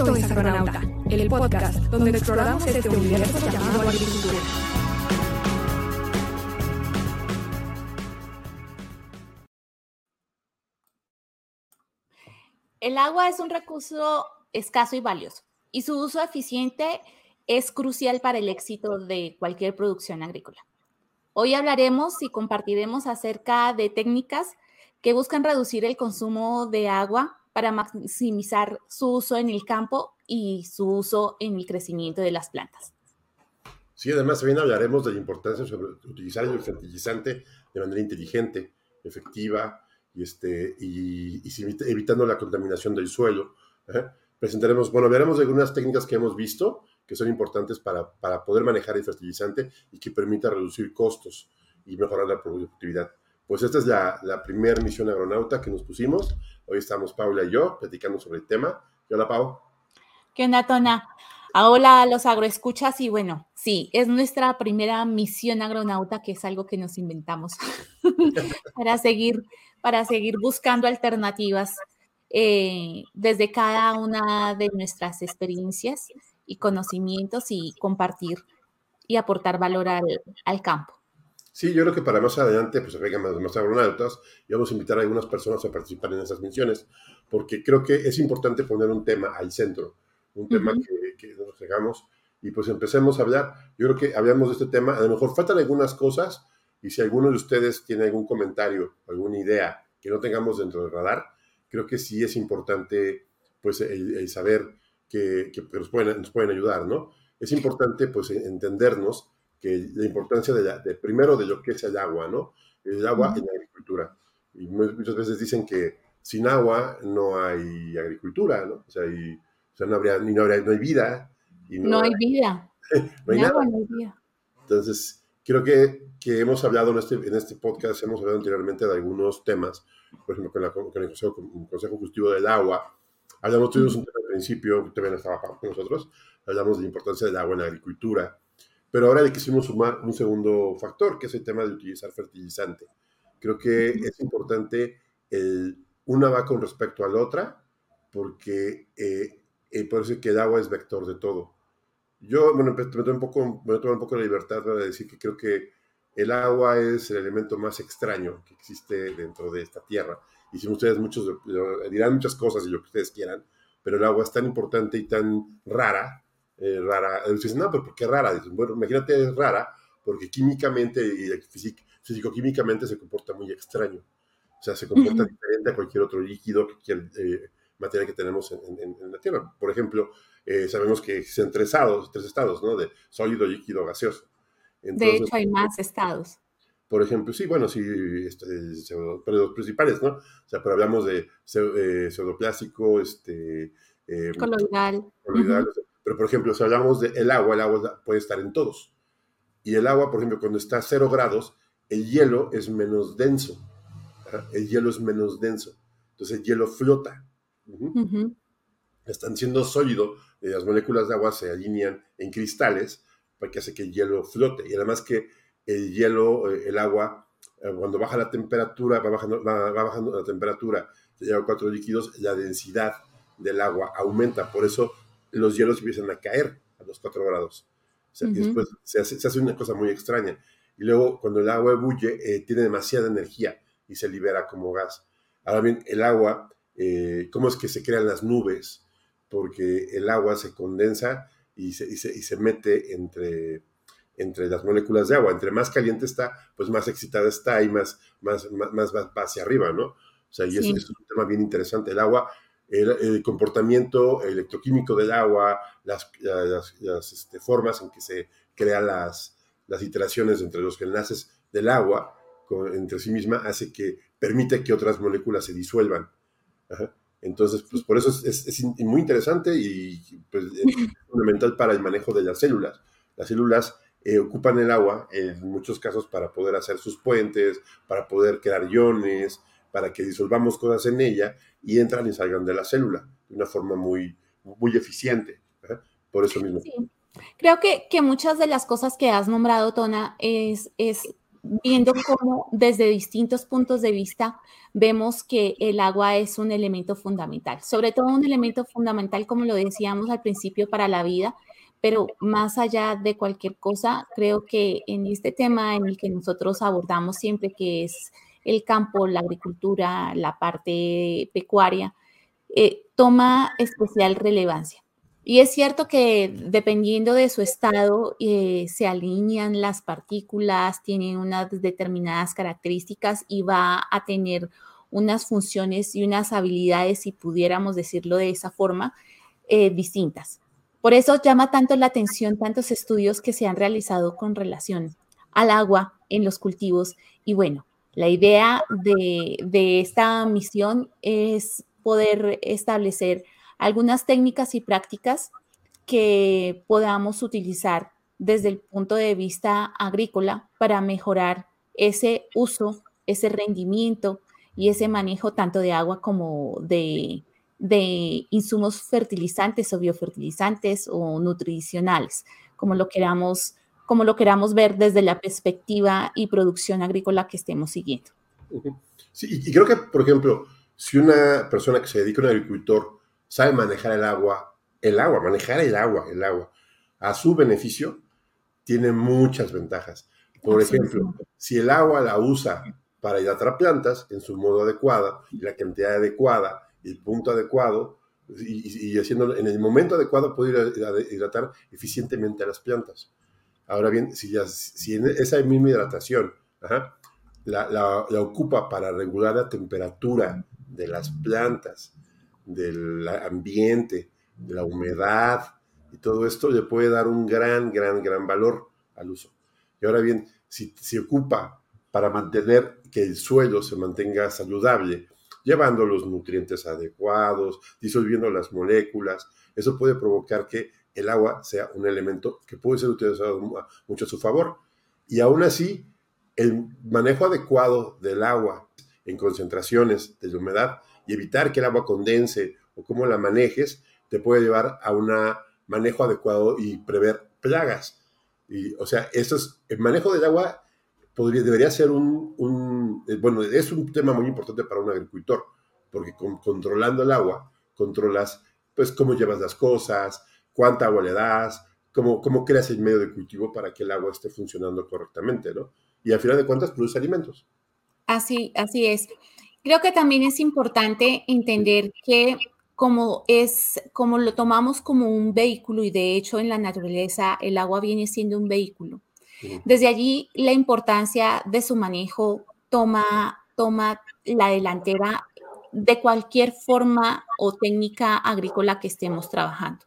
Es el podcast donde exploramos este universo llamado agricultura. El agua es un recurso escaso y valioso, y su uso eficiente es crucial para el éxito de cualquier producción agrícola. Hoy hablaremos y compartiremos acerca de técnicas que buscan reducir el consumo de agua para maximizar su uso en el campo y su uso en el crecimiento de las plantas. Sí, además también hablaremos de la importancia sobre utilizar el fertilizante de manera inteligente, efectiva y, este, y, evitando la contaminación del suelo. ¿eh? Presentaremos, bueno, de algunas técnicas que hemos visto que son importantes para, para poder manejar el fertilizante y que permita reducir costos y mejorar la productividad. Pues esta es la, la primera misión agronauta que nos pusimos. Hoy estamos Paula y yo platicando sobre el tema. Hola, Pau. ¿Qué onda, Tona? Hola a los agroescuchas y bueno, sí, es nuestra primera misión agronauta, que es algo que nos inventamos para, seguir, para seguir buscando alternativas eh, desde cada una de nuestras experiencias y conocimientos y compartir y aportar valor al, al campo. Sí, yo creo que para más adelante, pues vengan más, más agronautas y vamos a invitar a algunas personas a participar en esas misiones, porque creo que es importante poner un tema al centro, un tema que, que, nos hagamos y pues empecemos a hablar. Yo creo que hablamos de este tema, a lo mejor faltan algunas cosas y si alguno de ustedes tiene algún comentario, alguna idea que no tengamos dentro del radar, creo que sí es importante pues el, saber que, que nos, pueden, nos pueden ayudar, ¿no? Es importante pues entendernos que la importancia de, primero de lo que es el agua, ¿no? El agua en la agricultura. Y muchas veces dicen que sin agua no hay agricultura, ¿no? O sea, y, o sea no, habría, no, habría, no hay vida. Y no, hay vida. no hay nada. no hay vida. Entonces, creo que, que hemos hablado en este, en este podcast, hemos hablado anteriormente de algunos temas, por ejemplo, con, la, con el Consejo, Consejo Consultivo del Agua. Hablamos, tuvimos un tema al principio, que también estaba con nosotros, hablamos de la importancia del agua en la agricultura pero ahora le quisimos sumar un segundo factor, que es el tema de utilizar fertilizante. Creo que es importante el, una va con respecto a la otra, porque eh, eh, por eso que el agua es vector de todo. Yo, bueno, me tomo un poco, me tomo un poco la libertad de decir que creo que el agua es el elemento más extraño que existe dentro de esta tierra. Y si ustedes muchos dirán muchas cosas y lo que ustedes quieran, pero el agua es tan importante y tan rara eh, rara. Dicen, no, pero ¿por qué rara? Dicen, bueno, imagínate, es rara porque químicamente y físico-químicamente se comporta muy extraño. O sea, se comporta diferente a cualquier otro líquido, cualquier eh, materia que tenemos en, la Tierra. Por ejemplo, eh, sabemos que existen tres estados, tres estados, ¿no? De sólido, líquido, gaseoso. de hecho, hay más estados. Por ejemplo, sí, bueno, sí, este, pero los principales, ¿no? O sea, pero hablamos de pseudoplástico, este... coloidal. coloidal pero, por ejemplo, si hablamos del el agua, el agua puede estar en todos. Y el agua, por ejemplo, cuando está a cero grados, el hielo es menos denso. El hielo es menos denso. Entonces el hielo flota. Están siendo sólido, las moléculas de agua se alinean en cristales para que hace que el hielo flote. Y además que el hielo, eh, el agua, eh, cuando baja la temperatura, va bajando, va, bajando la temperatura, se lleva cuatro líquidos, la densidad del agua aumenta. Por eso los hielos empiezan a caer a los 4 grados. y después se hace, una cosa muy extraña. Y luego, cuando el agua ebulle, eh, tiene demasiada energía y se libera como gas. Ahora bien, el agua, eh, ¿cómo es que se crean las nubes? Porque el agua se condensa y se, y se, mete entre, entre las moléculas de agua. Entre más caliente está, pues más excitada está y más, más, más, va hacia arriba, ¿no? O sea, y eso es un tema bien interesante. El agua el, comportamiento electroquímico del agua, las, las, este, formas en que se crean las, las iteraciones entre los enlaces del agua entre sí misma, hace que permite que otras moléculas se disuelvan. Entonces, pues por eso es, es, muy interesante y pues, es fundamental para el manejo de las células. Las células eh, ocupan el agua en muchos casos para poder hacer sus puentes, para poder crear iones, para que disolvamos cosas en ella y entran y salgan de la célula de una forma muy, muy eficiente. ¿eh? Por eso mismo. Creo que, que, muchas de las cosas que has nombrado, Tona, es, es viendo cómo desde distintos puntos de vista vemos que el agua es un elemento fundamental, sobre todo un elemento fundamental, como lo decíamos al principio, para la vida, pero más allá de cualquier cosa, creo que en este tema en el que nosotros abordamos siempre, que es el campo, la agricultura, la parte pecuaria, eh, toma especial relevancia. Y es cierto que dependiendo de su estado eh, se alinean las partículas, tienen unas determinadas características y va a tener unas funciones y unas habilidades, si pudiéramos decirlo de esa forma, eh, distintas. Por eso llama tanto la atención tantos estudios que se han realizado con relación al agua en los cultivos. Y bueno, la idea de, de esta misión es poder establecer algunas técnicas y prácticas que podamos utilizar desde el punto de vista agrícola para mejorar ese uso, ese rendimiento y ese manejo tanto de agua como de, insumos fertilizantes o biofertilizantes o nutricionales, como lo queramos como lo queramos ver desde la perspectiva y producción agrícola que estemos siguiendo. Sí, y creo que, por ejemplo, si una persona que se dedica a un agricultor sabe manejar el agua, el agua, manejar el agua, el agua, a su beneficio, tiene muchas ventajas. Por ejemplo, si el agua la usa para hidratar plantas en su modo adecuado, y la cantidad adecuada, y el punto adecuado, y, haciendo en el momento adecuado puede hidratar eficientemente a las plantas. Ahora bien, si, en esa misma hidratación la, ocupa para regular la temperatura de las plantas, del ambiente, de la humedad y todo esto le puede dar un gran, gran, gran valor al uso. Y ahora bien, si se ocupa para mantener que el suelo se mantenga saludable, llevando los nutrientes adecuados, disolviendo las moléculas, eso puede provocar que el agua sea un elemento que puede ser utilizado mucho a su favor. Y aún así, el manejo adecuado del agua en concentraciones de humedad y evitar que el agua condense o cómo la manejes, te puede llevar a un manejo adecuado y prever plagas. Y, o sea, eso es, el manejo del agua podría, debería ser un, eh, bueno, es un tema muy importante para un agricultor, porque controlando el agua, controlas, pues, cómo llevas las cosas, cuánta agua le das, cómo, cómo creas el medio de cultivo para que el agua esté funcionando correctamente, ¿no? Y al final de cuentas, produce alimentos. Así, así es. Creo que también es importante entender que como es, como lo tomamos como un vehículo y de hecho en la naturaleza el agua viene siendo un vehículo. Desde allí la importancia de su manejo toma, toma la delantera de cualquier forma o técnica agrícola que estemos trabajando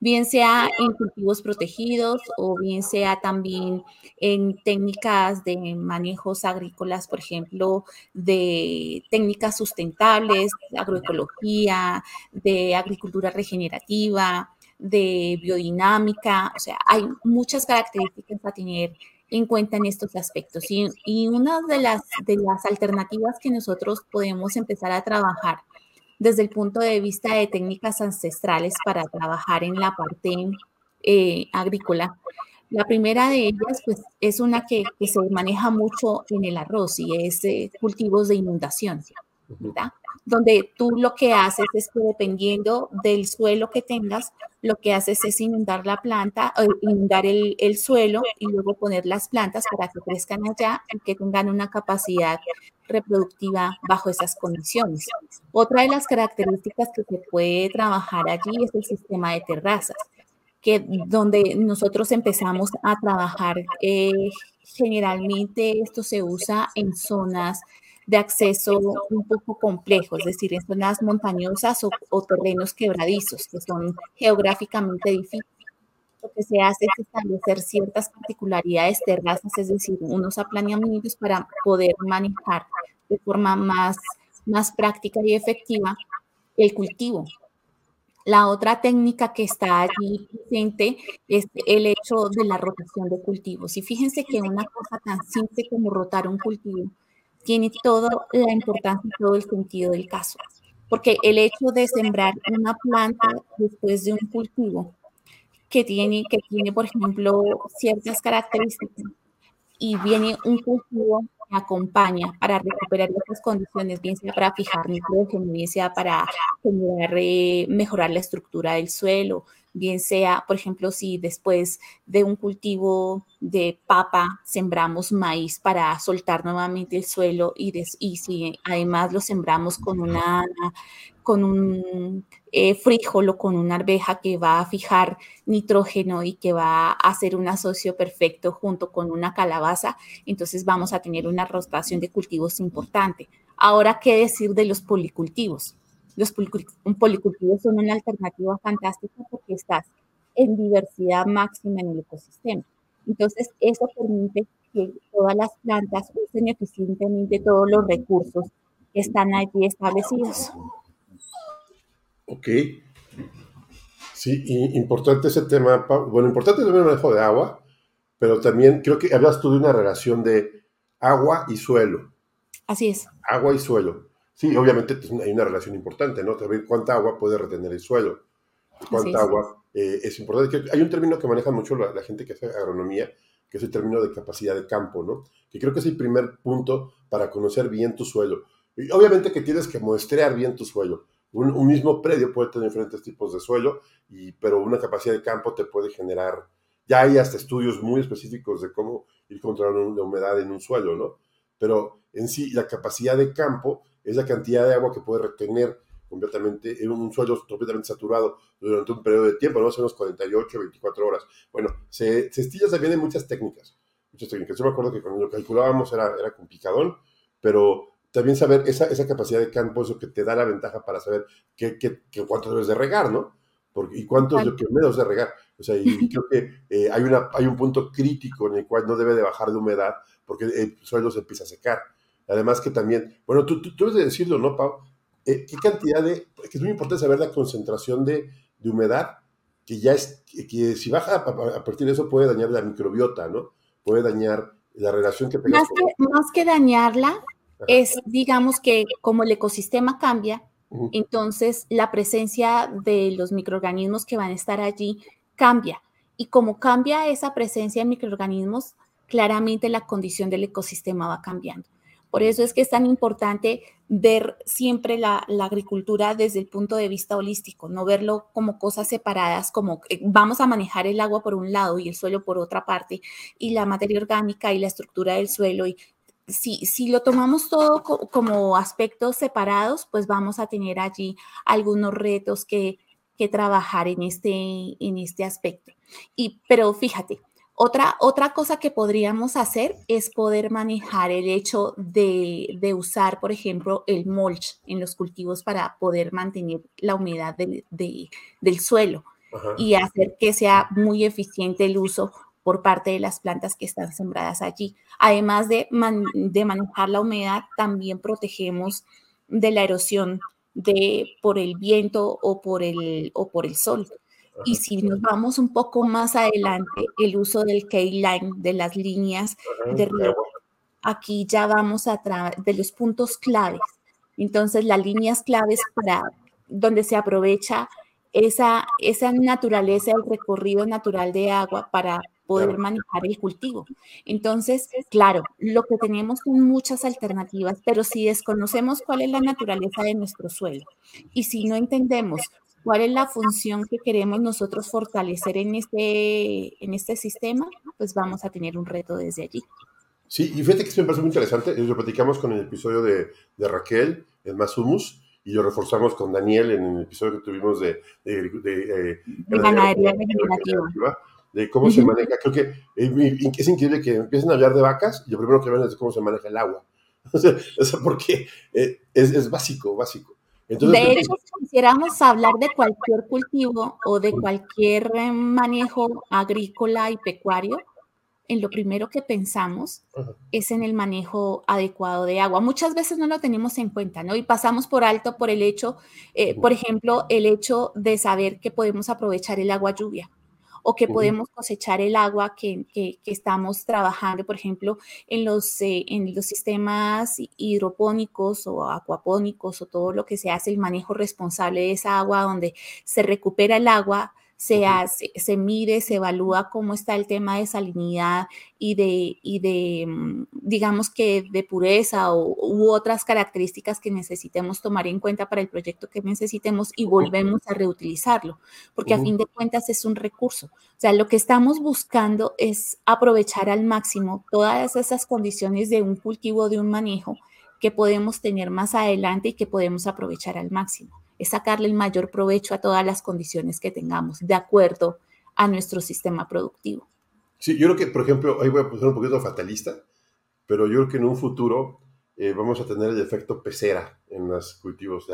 bien sea en cultivos protegidos o bien sea también en técnicas de manejos agrícolas, por ejemplo, de técnicas sustentables, agroecología, de agricultura regenerativa, de biodinámica, o sea, hay muchas características a tener en cuenta en estos aspectos. Y, una de las, de las alternativas que nosotros podemos empezar a trabajar desde el punto de vista de técnicas ancestrales para trabajar en la parte eh, agrícola. La primera de ellas pues, es una que, se maneja mucho en el arroz y es eh, cultivos de inundación, ¿verdad? donde tú lo que haces es que dependiendo del suelo que tengas, lo que haces es inundar la planta, inundar el, el, suelo y luego poner las plantas para que crezcan allá y que tengan una capacidad reproductiva bajo esas condiciones. Otra de las características que se puede trabajar allí es el sistema de terrazas, que donde nosotros empezamos a trabajar, eh, generalmente esto se usa en zonas de acceso un poco complejo, es decir, en zonas montañosas o, terrenos quebradizos, que son geográficamente difíciles. Lo que se hace es establecer ciertas particularidades terrazas, es decir, unos aplaneamientos para poder manejar de forma más, más práctica y efectiva el cultivo. La otra técnica que está allí presente es el hecho de la rotación de cultivos. Y fíjense que una cosa tan simple como rotar un cultivo tiene toda la importancia y todo el sentido del caso. Porque el hecho de sembrar una planta después de un cultivo que tiene, que tiene por ejemplo, ciertas características, y viene un cultivo que acompaña para recuperar esas condiciones, bien sea para fijar nitrógeno, bien sea para eh, mejorar la estructura del suelo, bien sea, por ejemplo, si después de un cultivo de papa sembramos maíz para soltar nuevamente el suelo y, y si además lo sembramos con una con un eh, frijol o con una arveja que va a fijar nitrógeno y que va a hacer un asocio perfecto junto con una calabaza, entonces vamos a tener una rotación de cultivos importante. Ahora, ¿qué decir de los policultivos? Los policultivos son una alternativa fantástica porque estás en diversidad máxima en el ecosistema. Entonces, eso permite que todas las plantas usen eficientemente todos los recursos que están allí establecidos. Ok. Sí, importante ese tema. Bueno, importante también el manejo de agua, pero también creo que hablas tú de una relación de agua y suelo. Así es. Agua y suelo. Sí, obviamente pues, hay una relación importante, ¿no? Saber cuánta agua puede retener el suelo. Cuánta agua eh, es importante. Hay un término que maneja mucho la, gente que hace agronomía, que es el término de capacidad de campo, ¿no? Que creo que es el primer punto para conocer bien tu suelo. Y obviamente que tienes que muestrear bien tu suelo un, mismo predio puede tener diferentes tipos de suelo, y, pero una capacidad de campo te puede generar, ya hay hasta estudios muy específicos de cómo ir controlando la humedad en un suelo, ¿no? Pero en sí, la capacidad de campo es la cantidad de agua que puede retener completamente en un suelo completamente saturado durante un periodo de tiempo, no sé, unos 48, 24 horas. Bueno, se, se estilla también en muchas técnicas, muchas técnicas. Yo me acuerdo que cuando lo calculábamos era, era con picadón, pero también saber esa, esa capacidad de campo es lo que te da la ventaja para saber qué, qué, cuánto debes de regar, ¿no? Porque, y cuánto es lo que menos de regar. O sea, y creo que eh, hay, una, hay un punto crítico en el cual no debe de bajar de humedad porque el suelo se empieza a secar. Además que también, bueno, tú, tú, debes de decirlo, ¿no, Pau? Eh, ¿Qué cantidad de, que es muy importante saber la concentración de, de humedad, que ya es, que, si baja a, partir de eso puede dañar la microbiota, ¿no? Puede dañar la relación que. Más que, más que dañarla, es, digamos que como el ecosistema cambia, entonces la presencia de los microorganismos que van a estar allí cambia. Y como cambia esa presencia de microorganismos, claramente la condición del ecosistema va cambiando. Por eso es que es tan importante ver siempre la, agricultura desde el punto de vista holístico, no verlo como cosas separadas, como vamos a manejar el agua por un lado y el suelo por otra parte, y la materia orgánica y la estructura del suelo y si, lo tomamos todo como aspectos separados, pues vamos a tener allí algunos retos que, trabajar en este, en este aspecto. Y, pero fíjate, otra, otra cosa que podríamos hacer es poder manejar el hecho de, usar, por ejemplo, el mulch en los cultivos para poder mantener la humedad del suelo y hacer que sea muy eficiente el uso por parte de las plantas que están sembradas allí. Además de, de manejar la humedad, también protegemos de la erosión de, por el viento o por el, o por el sol. Y si nos vamos un poco más adelante, el uso del K-line, de las líneas de río, aquí ya vamos a través de los puntos claves. Entonces, las líneas claves para donde se aprovecha esa, esa naturaleza, el recorrido natural de agua para poder manejar el cultivo. Entonces, claro, lo que tenemos son muchas alternativas, pero si desconocemos cuál es la naturaleza de nuestro suelo y si no entendemos cuál es la función que queremos nosotros fortalecer en este, en este sistema, pues vamos a tener un reto desde allí. Sí, y fíjate que esto me parece muy interesante, lo platicamos con el episodio de, de Raquel, el más humus, y lo reforzamos con Daniel en el episodio que tuvimos de, de, de, eh, ganadería regenerativa de cómo se maneja. Creo que es, increíble que empiecen a hablar de vacas y lo primero que ven es cómo se maneja el agua. O sea, porque eh, es, es, básico, básico. Entonces, de hecho, si quisiéramos hablar de cualquier cultivo o de cualquier eh, manejo agrícola y pecuario, en lo primero que pensamos es en el manejo adecuado de agua. Muchas veces no lo tenemos en cuenta, ¿no? Y pasamos por alto por el hecho, eh, por ejemplo, el hecho de saber que podemos aprovechar el agua lluvia o que podemos cosechar el agua que, estamos trabajando, por ejemplo, en los, eh, en los sistemas hidropónicos o acuapónicos o todo lo que se hace, el manejo responsable de esa agua, donde se recupera el agua se hace, se mide, se evalúa cómo está el tema de salinidad y de, y de mm, digamos que de pureza o, u otras características que necesitemos tomar en cuenta para el proyecto que necesitemos y volvemos a reutilizarlo, porque a fin de cuentas es un recurso. O sea, lo que estamos buscando es aprovechar al máximo todas esas condiciones de un cultivo, de un manejo que podemos tener más adelante y que podemos aprovechar al máximo es sacarle el mayor provecho a todas las condiciones que tengamos, de acuerdo a nuestro sistema productivo. Sí, yo creo que, por ejemplo, ahí voy a poner un poquito fatalista, pero yo creo que en un futuro eh, vamos a tener el efecto pecera en los cultivos.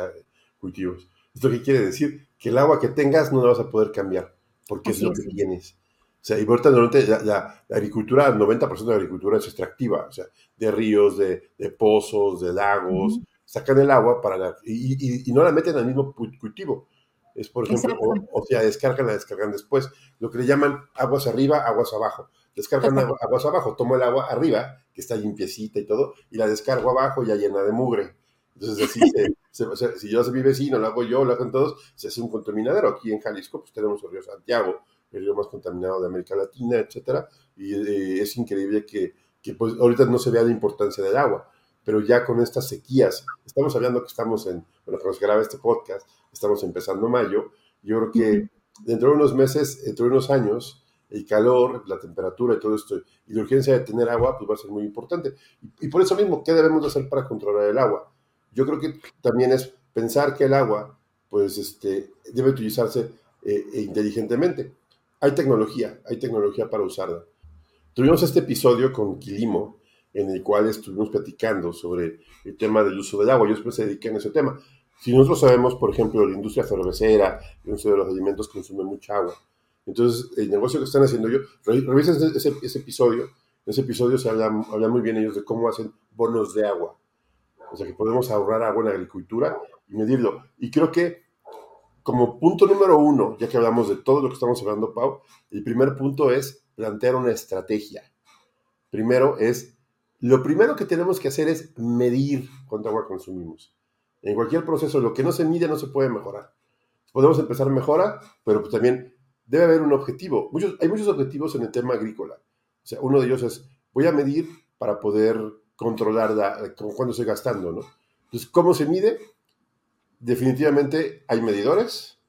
cultivos. ¿Esto qué quiere decir? Que el agua que tengas no la vas a poder cambiar, porque es lo que tienes. O sea, y ahorita la, la, agricultura, el 90% de la agricultura es extractiva, o sea, de ríos, de, de pozos, de lagos, sacan el agua para la, y, y, no la meten al mismo cultivo. Es, por ejemplo, o, sea, descargan, la descargan después. Lo que le llaman aguas arriba, aguas abajo. Descargan aguas abajo, tomo el agua arriba, que está limpiecita y todo, y la descargo abajo ya llena de mugre. Entonces, así, si yo soy mi vecino, lo hago yo, lo hacen todos, se hace un contaminadero. Aquí en Jalisco, pues tenemos el río Santiago, el río más contaminado de América Latina, etcétera, y eh, es increíble que, que pues, ahorita no se vea la importancia del agua pero ya con estas sequías, estamos hablando que estamos en, bueno, cuando se graba este podcast, estamos empezando mayo, yo creo que dentro de unos meses, dentro de unos años, el calor, la temperatura y todo esto, y la urgencia de tener agua, pues va a ser muy importante. Y, por eso mismo, ¿qué debemos hacer para controlar el agua? Yo creo que también es pensar que el agua, pues, este, debe utilizarse eh, inteligentemente. Hay tecnología, hay tecnología para usarla. Tuvimos este episodio con Quilimo, en el cual estuvimos platicando sobre el tema del uso del agua. Yo después se dediqué en ese tema. Si nosotros sabemos, por ejemplo, la industria cervecera, la industria de los alimentos consume mucha agua. Entonces, el negocio que están haciendo yo, revisen ese, ese, episodio. En ese episodio se habla, habla muy bien ellos de cómo hacen bonos de agua. O sea, que podemos ahorrar agua en la agricultura y medirlo. Y creo que como punto número uno, ya que hablamos de todo lo que estamos hablando, Pau, el primer punto es plantear una estrategia. Primero es lo primero que tenemos que hacer es medir cuánta agua consumimos. En cualquier proceso, lo que no se mide no se puede mejorar. Podemos empezar mejora, pero pues también debe haber un objetivo. Muchos, hay muchos objetivos en el tema agrícola. O sea, uno de ellos es, voy a medir para poder controlar la, cuándo estoy gastando, ¿no? Entonces, ¿cómo se mide? Definitivamente hay medidores,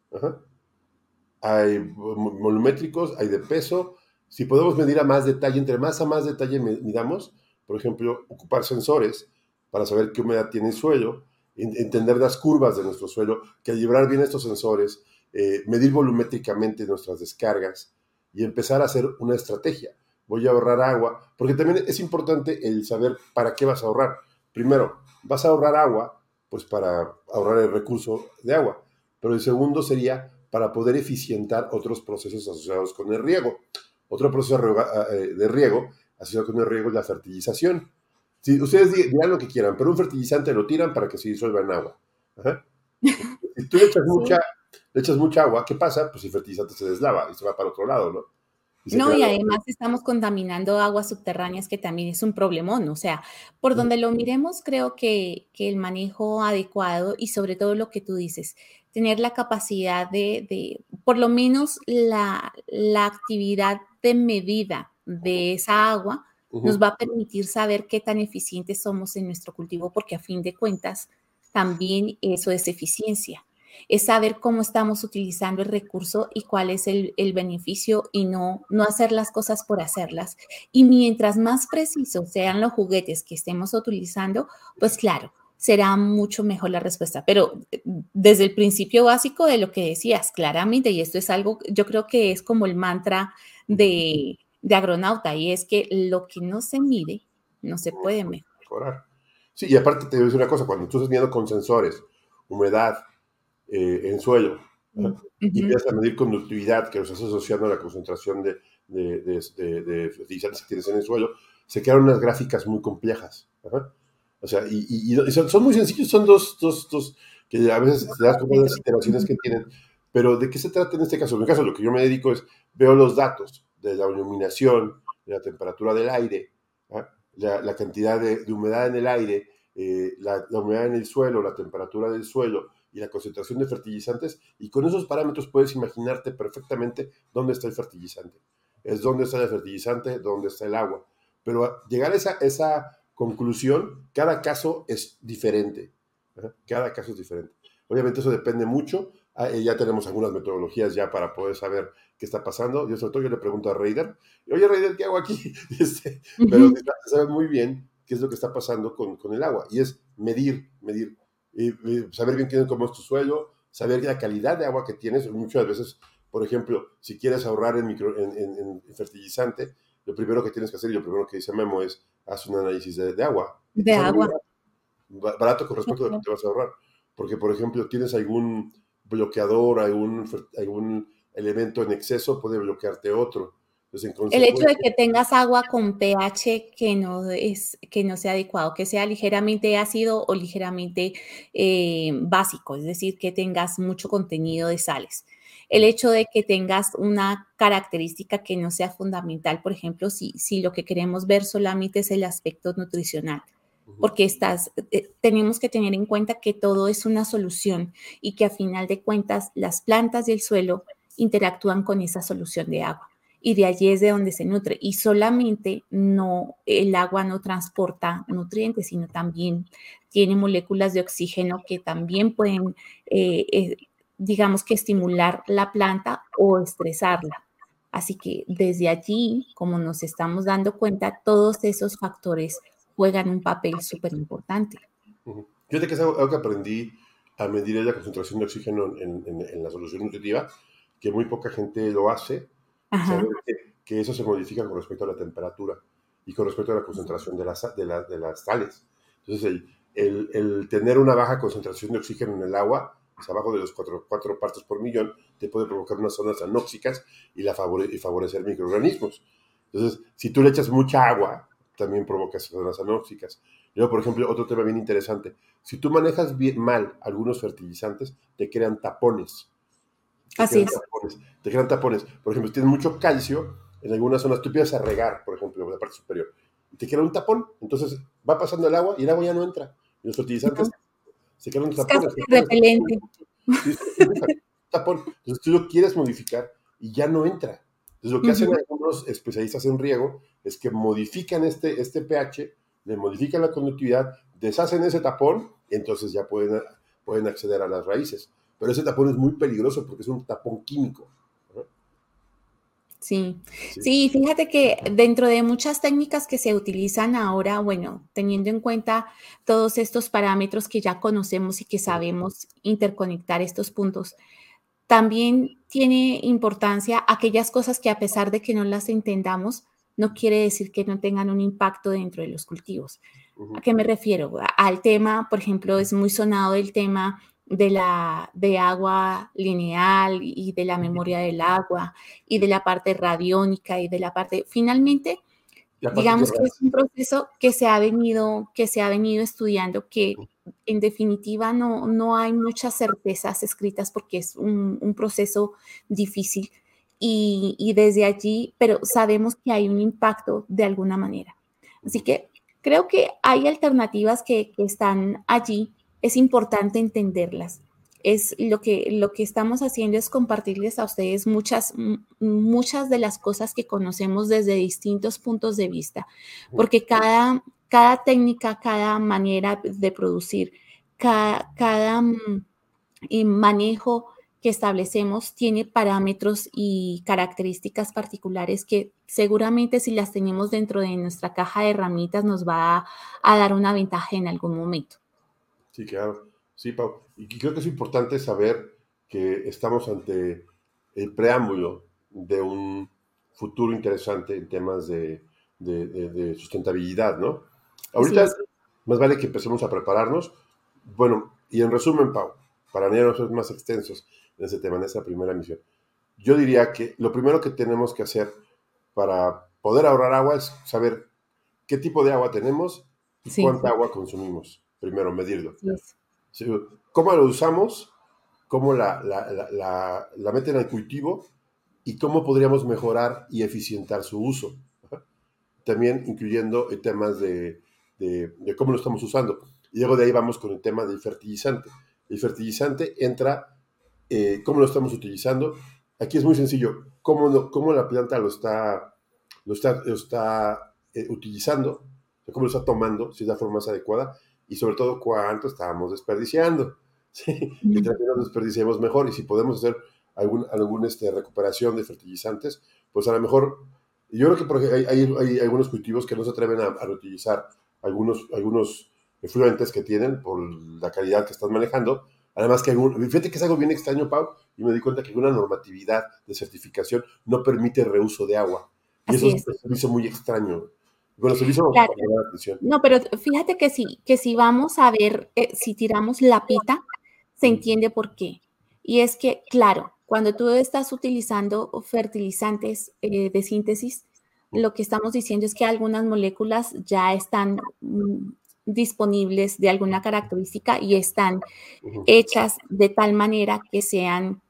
hay volumétricos, hay de peso. Si podemos medir a más detalle, entre más a más detalle midamos, por ejemplo, ocupar sensores para saber qué humedad tiene el suelo, entender las curvas de nuestro suelo, calibrar bien estos sensores, eh, medir volumétricamente nuestras descargas y empezar a hacer una estrategia. Voy a ahorrar agua, porque también es importante el saber para qué vas a ahorrar. Primero, vas a ahorrar agua, pues para ahorrar el recurso de agua, pero el segundo sería para poder eficientar otros procesos asociados con el riego. Otro proceso de riego eh, asociado con el riego es la fertilización. Si ustedes dirán lo que quieran, pero un fertilizante lo tiran para que se disuelva en agua. Si tú le echas, mucha, le echas mucha agua, ¿qué pasa? Pues el fertilizante se deslava y se va para otro lado, ¿no? no, y además estamos contaminando aguas subterráneas, que también es un problemón. O sea, por donde lo miremos, creo que, que, el manejo adecuado y sobre todo lo que tú dices, tener la capacidad de, de por lo menos la, la actividad de medida de esa agua nos va a permitir saber qué tan eficientes somos en nuestro cultivo, porque a fin de cuentas también eso es eficiencia. Es saber cómo estamos utilizando el recurso y cuál es el, beneficio y no, no hacer las cosas por hacerlas. Y mientras más precisos sean los juguetes que estemos utilizando, pues claro, será mucho mejor la respuesta. Pero eh, desde el principio básico de lo que decías, claramente, y esto es algo, yo creo que es como el mantra de, de agronauta y es que lo que no se mide no se puede mejorar. Sí, y aparte te voy a decir una cosa, cuando tú estás midiendo con sensores, humedad eh, en suelo, y empiezas a medir conductividad, que los estás asociando a la concentración de, de, de, fertilizantes que tienes en el suelo, se quedan unas gráficas muy complejas. O sea, y, son, muy sencillos, son dos, dos, dos, que a veces te das cuenta de las iteraciones que tienen, pero ¿de qué se trata en este caso? En mi caso, lo que yo me dedico es, veo los datos, de la iluminación, de la temperatura del aire, ¿ah? la, cantidad de, humedad en el aire, eh, la, humedad en el suelo, la temperatura del suelo, y la concentración de fertilizantes y con esos parámetros puedes imaginarte perfectamente dónde está el fertilizante. Es dónde está el fertilizante, dónde está el agua. Pero llegar a esa, esa conclusión, cada caso es diferente. Cada caso es diferente. Obviamente eso depende mucho. Ah, ya tenemos algunas metodologías ya para poder saber qué está pasando. Yo sobre todo yo le pregunto a Raider, oye Raider, ¿qué hago aquí? Este, pero sabe muy bien qué es lo que está pasando con, con el agua. Y es medir, medir, y, saber bien cómo es tu suelo, saber la calidad de agua que tienes. Muchas veces, por ejemplo, si quieres ahorrar en, micro, en, en, fertilizante, lo primero que tienes que hacer y lo primero que dice Memo es haz un análisis de, de agua. De agua. Barato, con respecto a lo que te vas a ahorrar. Porque, por ejemplo, tienes algún bloqueador, algún, algún elemento en exceso, puede bloquearte otro. el hecho de que tengas agua con pH que no, es, que no sea adecuado, que sea ligeramente ácido o ligeramente eh, básico, es decir, que tengas mucho contenido de sales. El hecho de que tengas una característica que no sea fundamental, por ejemplo, si, si lo que queremos ver solamente es el aspecto nutricional porque estás, eh, tenemos que tener en cuenta que todo es una solución y que a final de cuentas las plantas y el suelo interactúan con esa solución de agua y de allí es de donde se nutre y solamente no el agua no transporta nutrientes sino también tiene moléculas de oxígeno que también pueden eh, eh, digamos que estimular la planta o estresarla. Así que desde allí como nos estamos dando cuenta todos esos factores juegan un papel súper importante. Yo de que es algo, que aprendí a medir la concentración de oxígeno en, la solución nutritiva, que muy poca gente lo hace, saber que, eso se modifica con respecto a la temperatura y con respecto a la concentración de las, de, de las sales. Entonces, el, el, tener una baja concentración de oxígeno en el agua, pues abajo de los cuatro, cuatro partes por millón, te puede provocar unas zonas anóxicas y, la favore, y favorecer microorganismos. Entonces, si tú le echas mucha agua, también provoca zonas anóxicas. Luego, por ejemplo, otro tema bien interesante. Si tú manejas bien, mal algunos fertilizantes, te crean tapones. Así es. te crean tapones. Por ejemplo, si tienes mucho calcio, en algunas zonas tú empiezas a regar, por ejemplo, en la parte superior, y te queda un tapón. Entonces va pasando el agua y el agua ya no entra. Y los fertilizantes se quedan un tapón. Es repelente. tapón. Entonces tú lo quieres modificar y ya no entra. Entonces, lo que hacen algunos especialistas en riego es que modifican este, este pH, le modifican la conductividad, deshacen ese tapón y entonces ya pueden, pueden acceder a las raíces. Pero ese tapón es muy peligroso porque es un tapón químico. Sí. sí, fíjate que dentro de muchas técnicas que se utilizan ahora, bueno, teniendo en cuenta todos estos parámetros que ya conocemos y que sabemos interconectar estos puntos, también tiene importancia aquellas cosas que a pesar de que no las entendamos, no quiere decir que no tengan un impacto dentro de los cultivos. ¿A qué me refiero? Al tema, por ejemplo, es muy sonado el tema de la de agua lineal y de la memoria del agua y de la parte radiónica y de la parte finalmente digamos que es un proceso que se ha venido que se ha venido estudiando que en definitiva no, no hay muchas certezas escritas porque es un, proceso difícil y, desde allí, pero sabemos que hay un impacto de alguna manera. Así que creo que hay alternativas que, que están allí, es importante entenderlas. Es lo que, lo que estamos haciendo es compartirles a ustedes muchas, muchas de las cosas que conocemos desde distintos puntos de vista, porque cada, cada técnica, cada manera de producir, cada, mm, manejo que establecemos tiene parámetros y características particulares que seguramente si las tenemos dentro de nuestra caja de herramientas nos va a, dar una ventaja en algún momento. Sí, claro. Sí, Pau. Y creo que es importante saber que estamos ante el preámbulo de un futuro interesante en temas de, de sustentabilidad, ¿no? Ahorita más vale que empecemos a prepararnos. Bueno, y en resumen, Pau, para no ser más extensos en ese tema, en esa primera misión, yo diría que lo primero que tenemos que hacer para poder ahorrar agua es saber qué tipo de agua tenemos y cuánta agua consumimos. Primero, medirlo. ¿Cómo lo usamos? ¿Cómo la, la, la, meten al cultivo? ¿Y cómo podríamos mejorar y eficientar su uso? También incluyendo temas de de, cómo lo estamos usando. Y luego de ahí vamos con el tema del fertilizante. el fertilizante entra, eh, cómo lo estamos utilizando. Aquí es muy sencillo, cómo, cómo la planta lo está, lo está, lo está eh, utilizando, cómo lo está tomando, si es la forma más adecuada, y sobre todo cuánto estamos desperdiciando. ¿sí? Mientras menos desperdiciemos mejor, y si podemos hacer algún, algún este, recuperación de fertilizantes, pues a lo mejor, yo creo que hay, hay, hay, algunos cultivos que no se atreven a, a reutilizar algunos, algunos efluentes que tienen por la calidad que están manejando. Además que algún, fíjate que es algo bien extraño, Pau, y me di cuenta que alguna normatividad de certificación no permite reuso de agua. Y Así eso es. se me hizo muy extraño. Bueno, se hizo Claro. la atención. No, pero fíjate que sí, que si vamos a ver, eh, si tiramos la pita, se entiende por qué. Y es que, claro, cuando tú estás utilizando fertilizantes eh, de síntesis, lo que estamos diciendo es que algunas moléculas ya están mm, disponibles de alguna característica y están hechas de tal manera que sean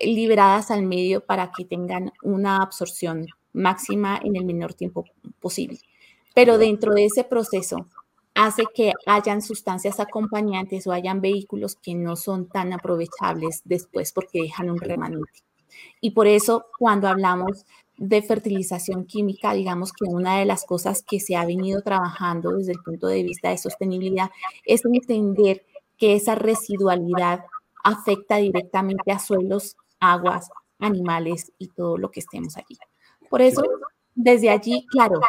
liberadas al medio para que tengan una absorción máxima en el menor tiempo posible. Pero dentro de ese proceso hace que hayan sustancias acompañantes o hayan vehículos que no son tan aprovechables después porque dejan un remanente. Y por eso cuando hablamos de fertilización química, digamos que una de las cosas que se ha venido trabajando desde el punto de vista de sostenibilidad es entender que esa residualidad afecta directamente a suelos, aguas, animales y todo lo que estemos allí. Por eso, desde allí, claro,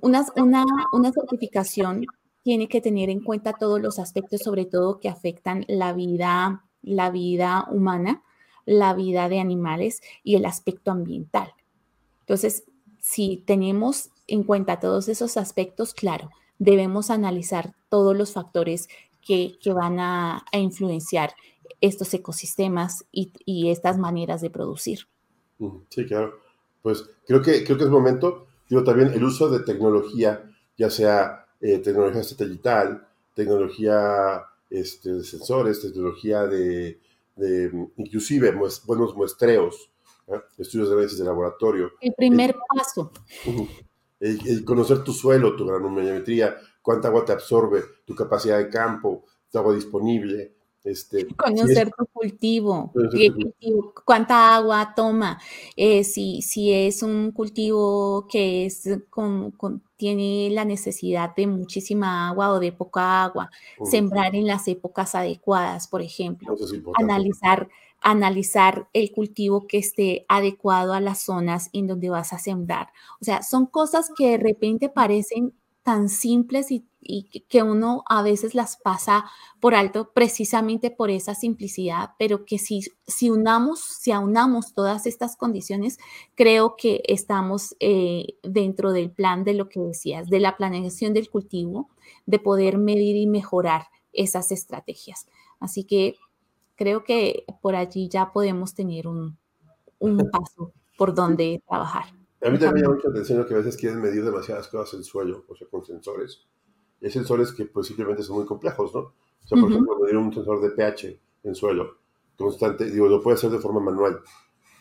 una, una, una certificación tiene que tener en cuenta todos los aspectos, sobre todo que afectan la vida, la vida humana, la vida de animales y el aspecto ambiental. Entonces, si tenemos en cuenta todos esos aspectos, claro, debemos analizar todos los factores que, que van a, influenciar estos ecosistemas y, y, estas maneras de producir. Sí, claro. Pues creo que, creo que es momento, digo, también el uso de tecnología, ya sea eh, tecnología satelital, tecnología este, de sensores, tecnología de, de inclusive muest buenos muestreos, ¿eh? estudios de análisis de laboratorio. El primer el, paso. El, el, conocer tu suelo, tu granulometría, cuánta agua te absorbe, tu capacidad de campo, tu agua disponible. Este, si es, tu cultivo, cuánta agua toma, eh, si, si es un cultivo que es con, con, tiene la necesidad de muchísima agua o de poca agua, uh -huh. sembrar en las épocas adecuadas, por ejemplo, es analizar, analizar el cultivo que esté adecuado a las zonas en donde vas a sembrar. O sea, son cosas que de repente parecen tan simples y, y, que uno a veces las pasa por alto precisamente por esa simplicidad, pero que si, si unamos, si aunamos todas estas condiciones, creo que estamos eh, dentro del plan de lo que decías, de la planeación del cultivo, de poder medir y mejorar esas estrategias. Así que creo que por allí ya podemos tener un, un paso por donde trabajar. A mí también me llama mucha atención que a veces quieren medir demasiadas cosas en el suelo, o sea, con sensores. Y hay sensores que pues simplemente son muy complejos, ¿no? O sea, por uh -huh. ejemplo, medir un sensor de pH en suelo constante, digo, lo puede hacer de forma manual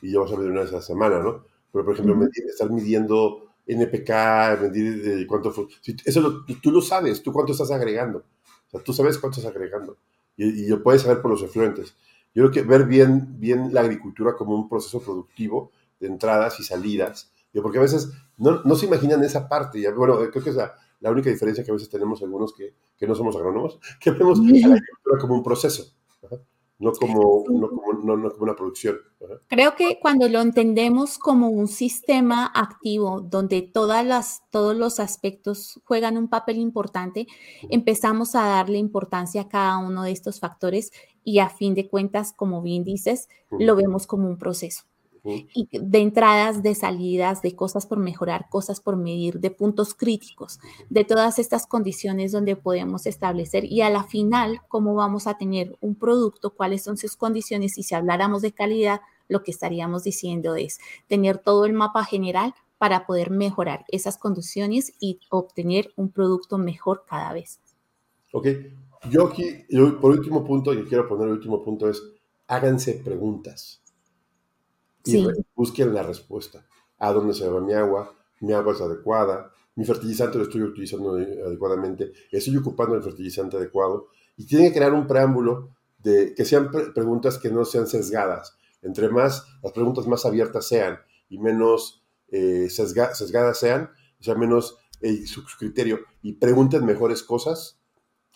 y ya vas a medir una vez a la semana, ¿no? Pero, por ejemplo, uh -huh. medir, estar midiendo NPK, medir de cuánto si eso lo, tú lo sabes, tú cuánto estás agregando. O sea, tú sabes cuánto estás agregando y, y lo puedes saber por los efluentes. Yo creo que ver bien, bien la agricultura como un proceso productivo de entradas y salidas, porque a veces no, no, se imaginan esa parte. Bueno, creo que es la, la, única diferencia que a veces tenemos algunos que, que no somos agrónomos, que vemos a la agricultura como un proceso, no como, no como, no, no como una producción. Creo que cuando lo entendemos como un sistema activo donde todas las, todos los aspectos juegan un papel importante, empezamos a darle importancia a cada uno de estos factores y a fin de cuentas, como bien dices, lo vemos como un proceso y de entradas, de salidas, de cosas por mejorar, cosas por medir, de puntos críticos, de todas estas condiciones donde podemos establecer y a la final cómo vamos a tener un producto, cuáles son sus condiciones y si habláramos de calidad, lo que estaríamos diciendo es tener todo el mapa general para poder mejorar esas condiciones y obtener un producto mejor cada vez. Ok, yo aquí, por último punto, y quiero poner el último punto es, háganse preguntas y Sí. busquen la respuesta. ¿A dónde se va mi agua? ¿Mi agua es adecuada? ¿Mi fertilizante lo estoy utilizando adecuadamente? ¿Estoy ocupando el fertilizante adecuado? Y tienen que crear un preámbulo de que sean preguntas que no sean sesgadas. Entre más, las preguntas más abiertas sean y menos eh, sesgadas sean, o sea, menos eh, su, criterio, y pregunten mejores cosas,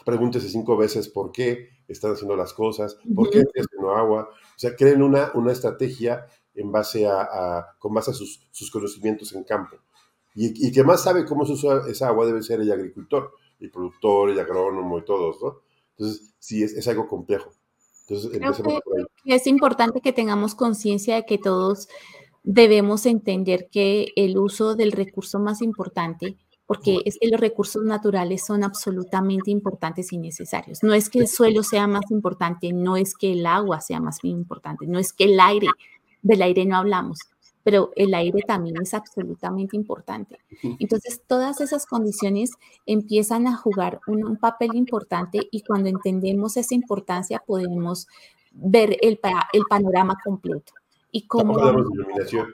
pregúntese cinco veces por qué están haciendo las cosas, por qué están haciendo agua, o sea, creen una, una estrategia en base a, con base a sus, sus, conocimientos en campo. Y, y que más sabe cómo se usa esa agua debe ser el agricultor, el productor, el agrónomo y todos, ¿no? Entonces, sí, es, es algo complejo. Entonces, Creo que es importante que tengamos conciencia de que todos debemos entender que el uso del recurso más importante, porque es que los recursos naturales son absolutamente importantes y necesarios. No es que el suelo sea más importante, no es que el agua sea más importante, no es que el aire, del aire no hablamos, pero el aire también es absolutamente importante. Entonces, todas esas condiciones empiezan a jugar un, papel importante y cuando entendemos esa importancia podemos ver el, el panorama completo. Y cómo... Tampoco hablamos de iluminación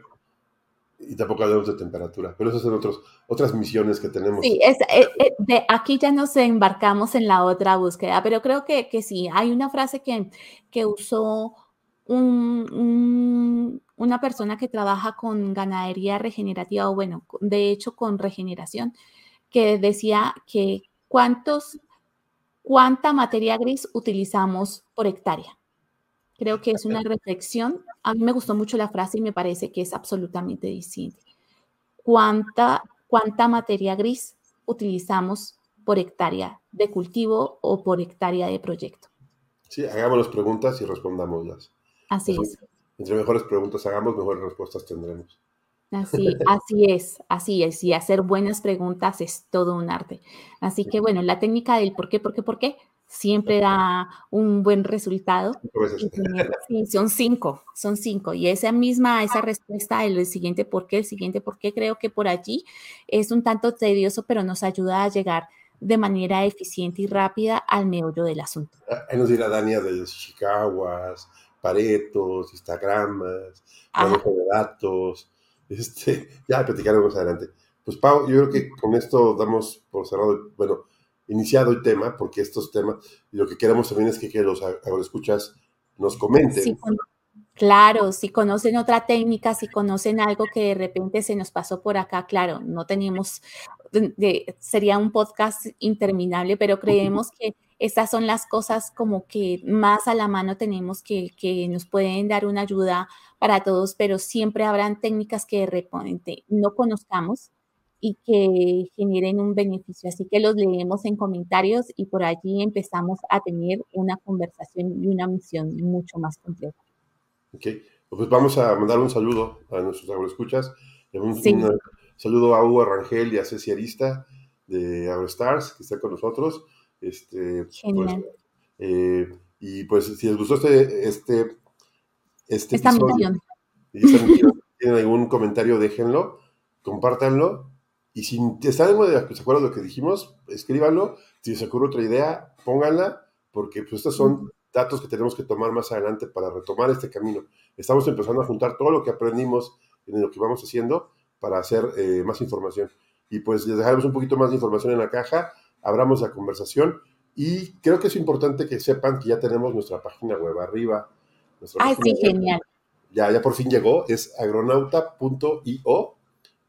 y tampoco hablamos de temperatura, pero esas son otros, otras misiones que tenemos. Sí, es, eh, eh, de aquí ya nos embarcamos en la otra búsqueda, pero creo que, que sí, hay una frase que, que usó un, una persona que trabaja con ganadería regenerativa, o bueno, de hecho con regeneración, que decía que cuántos, cuánta materia gris utilizamos por hectárea. Creo que es una reflexión. A mí me gustó mucho la frase y me parece que es absolutamente distinta. ¿Cuánta, cuánta materia gris utilizamos por hectárea de cultivo o por hectárea de proyecto? Sí, hagamos las preguntas y respondámoslas. Así es. Entre mejores preguntas hagamos, mejores respuestas tendremos. Así, así es, así es. Y hacer buenas preguntas es todo un arte. Así que bueno, la técnica del por qué, por qué, por qué siempre da un buen resultado. Sí, son cinco, son cinco. Y esa misma, esa respuesta del siguiente por qué, el siguiente por qué, creo que por allí es un tanto tedioso, pero nos ayuda a llegar de manera eficiente y rápida al meollo del asunto. Ahí nos dirá Dania de Chicago, paretos, instagramas, manejo de datos, este, ya platicaremos adelante. Pues Pau, yo creo que con esto damos por cerrado, bueno, iniciado el tema, porque estos temas, lo que queremos también es que, que los escuchas nos comenten. Sí, claro, si conocen otra técnica, si conocen algo que de repente se nos pasó por acá, claro, no tenemos, sería un podcast interminable, pero creemos que estas son las cosas como que más a la mano tenemos que, que nos pueden dar una ayuda para todos, pero siempre habrán técnicas que de repente no conozcamos y que generen un beneficio. Así que los leemos en comentarios y por allí empezamos a tener una conversación y una misión mucho más completa. Ok, pues vamos a mandar un saludo a nuestros agroescuchas. Un, un saludo a Hugo Rangel y a Ceci Arista de AgroStars, que están con nosotros. Este, pues, eh, y pues si les gustó este, este, este Esta episodio, y tienen algún comentario, déjenlo, compártanlo. Y si están de acuerdo de lo que dijimos, escríbanlo. Si les ocurre otra idea, pónganla, porque pues estos son datos que tenemos que tomar más adelante para retomar este camino. Estamos empezando a juntar todo lo que aprendimos en lo que vamos haciendo para hacer eh, más información. Y pues les dejaremos un poquito más de información en la caja abramos la conversación y creo que es importante que sepan que ya tenemos nuestra página web arriba. Ay, sí, genial. Ya, ya por fin llegó, es agronauta.io.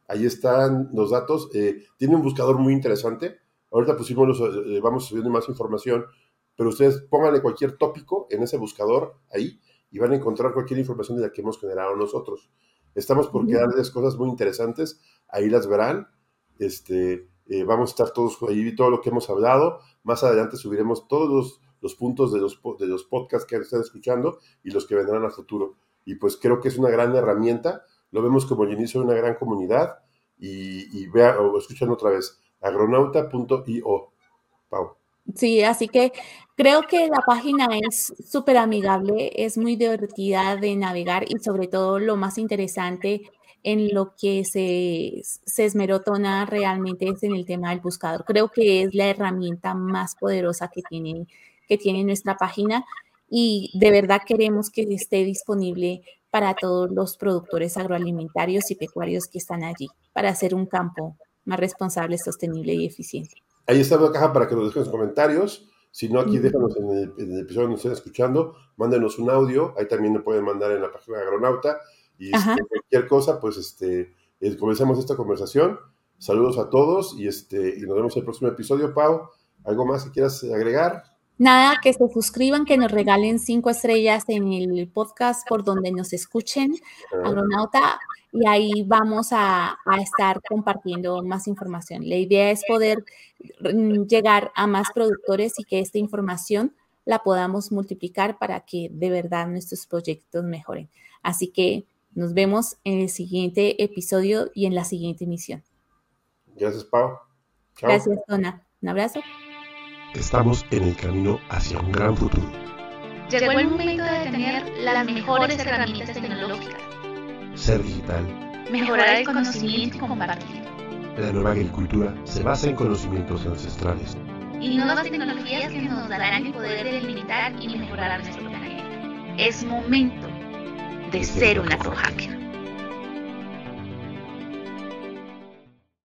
Ahí están los datos. Eh, tiene un buscador muy interesante. Ahorita pusimos los, eh, vamos subiendo más información, pero ustedes pónganle cualquier tópico en ese buscador ahí y van a encontrar cualquier información de la que hemos generado nosotros. Estamos por crearles cosas muy interesantes, ahí las verán. Este, eh, vamos a estar todos ahí, todo lo que hemos hablado. Más adelante subiremos todos los, puntos de los, de los podcasts que están escuchando y los que vendrán a futuro. Y pues creo que es una gran herramienta. Lo vemos como el inicio de una gran comunidad. Y, vean o escuchan otra vez, agronauta.io. Pau. Sí, así que creo que la página es súper amigable, es muy divertida de navegar y sobre todo lo más interesante en lo que se, se esmeró Tona realmente es en el tema del buscador. Creo que es la herramienta más poderosa que tiene, que tiene nuestra página y de verdad queremos que esté disponible para todos los productores agroalimentarios y pecuarios que están allí, para hacer un campo más responsable, sostenible y eficiente. Ahí está la caja para que nos dejen sus comentarios. Si no, aquí déjanos en el, en el episodio donde estén escuchando, mándenos un audio, ahí también lo pueden mandar en la página de Agronauta. Y este, cualquier cosa, pues este, eh, comencemos esta conversación. Saludos a todos y, este, y nos vemos en el próximo episodio. Pau, ¿algo más que quieras agregar? Nada, que se suscriban, que nos regalen cinco estrellas en el podcast por donde nos escuchen, Agronauta, y ahí vamos a, a estar compartiendo más información. La idea es poder mm, llegar a más productores y que esta información la podamos multiplicar para que de verdad nuestros proyectos mejoren. Así que nos vemos en el siguiente episodio y en la siguiente emisión. gracias, Pau. Chao. Gracias, Dona. Un abrazo. Estamos en el camino hacia un gran futuro. Llegó el momento de tener las mejores herramientas tecnológicas, Ser digital. mejorar el conocimiento y compartir, La nueva agricultura se basa en conocimientos ancestrales. y nuevas tecnologías que nos darán el poder de limitar y mejorar nuestro planeta. Es momento de ser un agrohacker.